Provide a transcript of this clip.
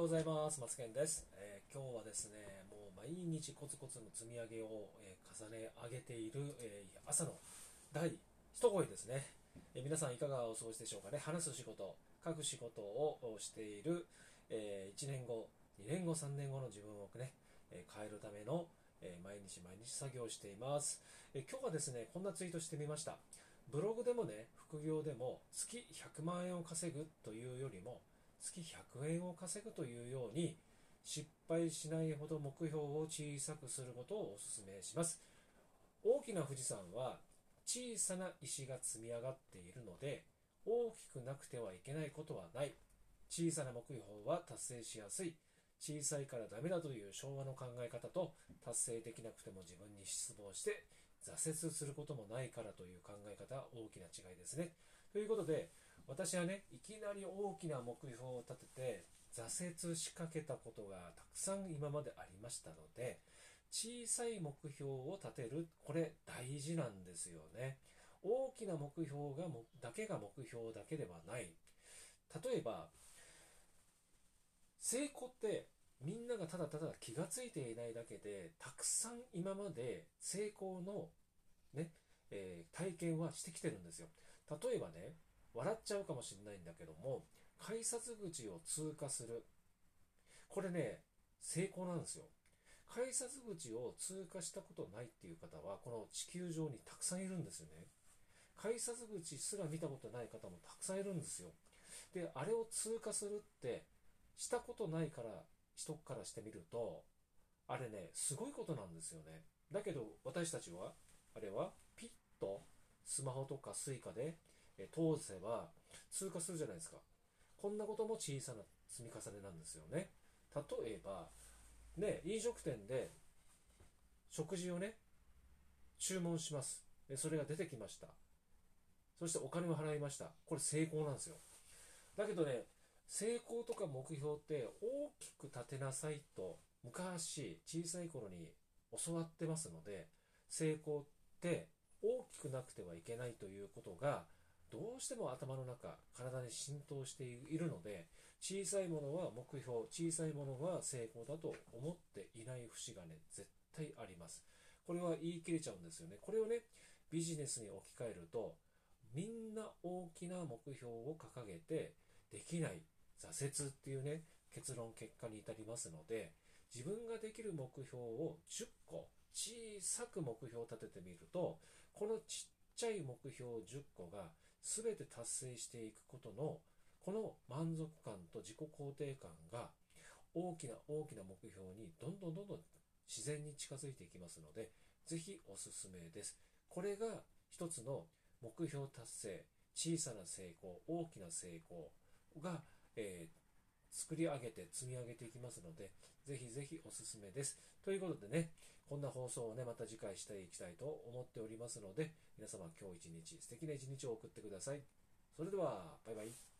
ようございます。マツケンです、えー今日はですね、もう毎日コツコツの積み上げを、えー重ね上げている、えー朝の第一声ですね、え皆さんいかがお過ごしでしょうかね。話す仕事、書く仕事をしている、え1年後、2年後、3年後の自分をね、え変えるための、え毎日毎日作業をしています、え今日はですね、こんなツイートしてみました。ブログでもね、副業でも月100万円を稼ぐというよりも、月100円を稼ぐというように失敗しないほど目標を小さくすることをお勧めします。大きな富士山は小さな石が積み上がっているので大きくなくてはいけないことはない。小さな目標は達成しやすい。小さいからダメだという昭和の考え方と達成できなくても自分に失望して挫折することもないからという考え方大きな違いですね。ということで私はねいきなり大きな目標を立てて挫折しかけたことがたくさん今までありましたので小さい目標を立てるこれ大事なんですよね。大きな目標がもだけが目標だけではない。例えば成功ってみんながただただ気がついていないだけでたくさん今まで成功のね、えー体験はしてきてるんですよ。例えばね笑っちゃうかもしれないんだけども改札口を通過する。これね成功なんですよ。改札口を通過したことないっていう方はこの地球上にたくさんいるんですよね。改札口すら見たことない方もたくさんいるんですよ。であれを通過するってしたことないから人からしてみるとあれねすごいことなんですよね。だけど私たちはあれはピッとスマホとかスイカでえ通せば通過するじゃないですか。こんなことも小さな積み重ねなんですよね。例えばね飲食店で食事をね注文します。それが出てきました。そしてお金を払いました。これ成功なんですよ。だけどね成功とか目標って大きく立てなさいと昔小さい頃に教わってますので成功って大きくなくてはいけないということがどうしても頭の中体に浸透しているので小さいものは目標小さいものは成功だと思っていない節がね絶対あります。これは言い切れちゃうんですよね。これをねビジネスに置き換えるとみんな大きな目標を掲げてできない挫折っていうね結論結果に至りますので自分ができる目標を10個小さく目標を立ててみるとこのちっちゃい目標10個が全て達成していくことのこの満足感と自己肯定感が大きな大きな目標にどんどんどんどん自然に近づいていきますので是非おすすめです。これが一つの目標達成小さな成功大きな成功が、えー作り上げて積み上げていきますので、ぜひぜひおすすめです。ということでね、こんな放送をね、また次回していきたいと思っておりますので、皆様今日一日素敵な一日を送ってください。それでは、バイバイ。